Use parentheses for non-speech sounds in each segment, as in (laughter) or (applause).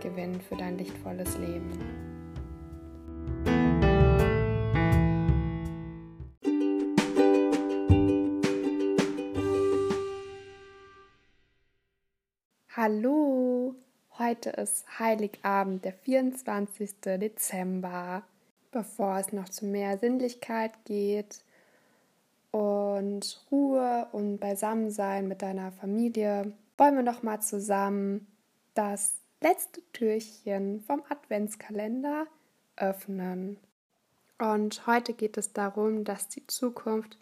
gewinnen für dein lichtvolles Leben. Hallo, heute ist Heiligabend, der 24. Dezember. Bevor es noch zu mehr Sinnlichkeit geht und Ruhe und Beisammensein mit deiner Familie, wollen wir noch mal zusammen das letzte Türchen vom Adventskalender öffnen. Und heute geht es darum, dass die Zukunft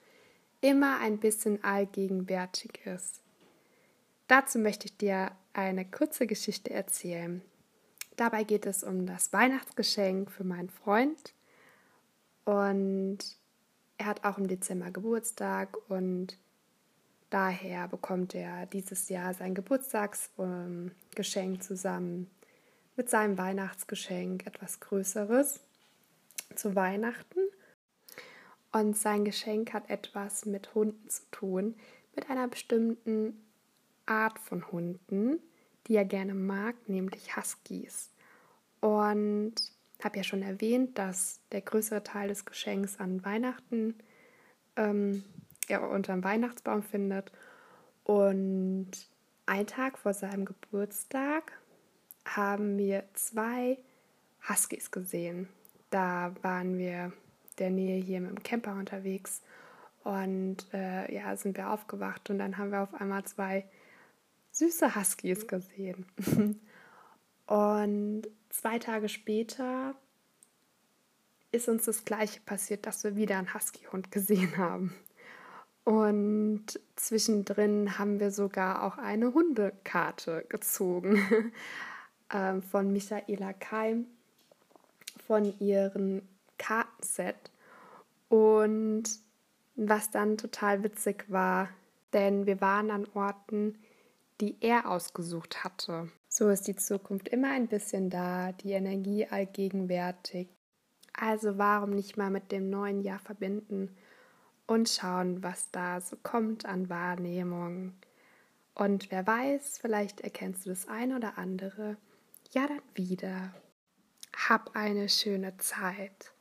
immer ein bisschen allgegenwärtig ist. Dazu möchte ich dir eine kurze Geschichte erzählen. Dabei geht es um das Weihnachtsgeschenk für meinen Freund. Und er hat auch im Dezember Geburtstag und Daher bekommt er dieses Jahr sein Geburtstagsgeschenk zusammen mit seinem Weihnachtsgeschenk, etwas Größeres zu Weihnachten. Und sein Geschenk hat etwas mit Hunden zu tun, mit einer bestimmten Art von Hunden, die er gerne mag, nämlich Huskies. Und habe ja schon erwähnt, dass der größere Teil des Geschenks an Weihnachten ähm, er unterm Weihnachtsbaum findet. Und einen Tag vor seinem Geburtstag haben wir zwei Huskies gesehen. Da waren wir der Nähe hier mit dem Camper unterwegs und äh, ja, sind wir aufgewacht und dann haben wir auf einmal zwei süße Huskies gesehen. (laughs) und zwei Tage später ist uns das gleiche passiert, dass wir wieder einen Husky-Hund gesehen haben. Und zwischendrin haben wir sogar auch eine Hundekarte gezogen (laughs) ähm, von Michaela Keim von ihrem Kartenset. Und was dann total witzig war, denn wir waren an Orten, die er ausgesucht hatte. So ist die Zukunft immer ein bisschen da, die Energie allgegenwärtig. Also warum nicht mal mit dem neuen Jahr verbinden? Und schauen, was da so kommt an Wahrnehmung. Und wer weiß, vielleicht erkennst du das eine oder andere ja dann wieder. Hab eine schöne Zeit.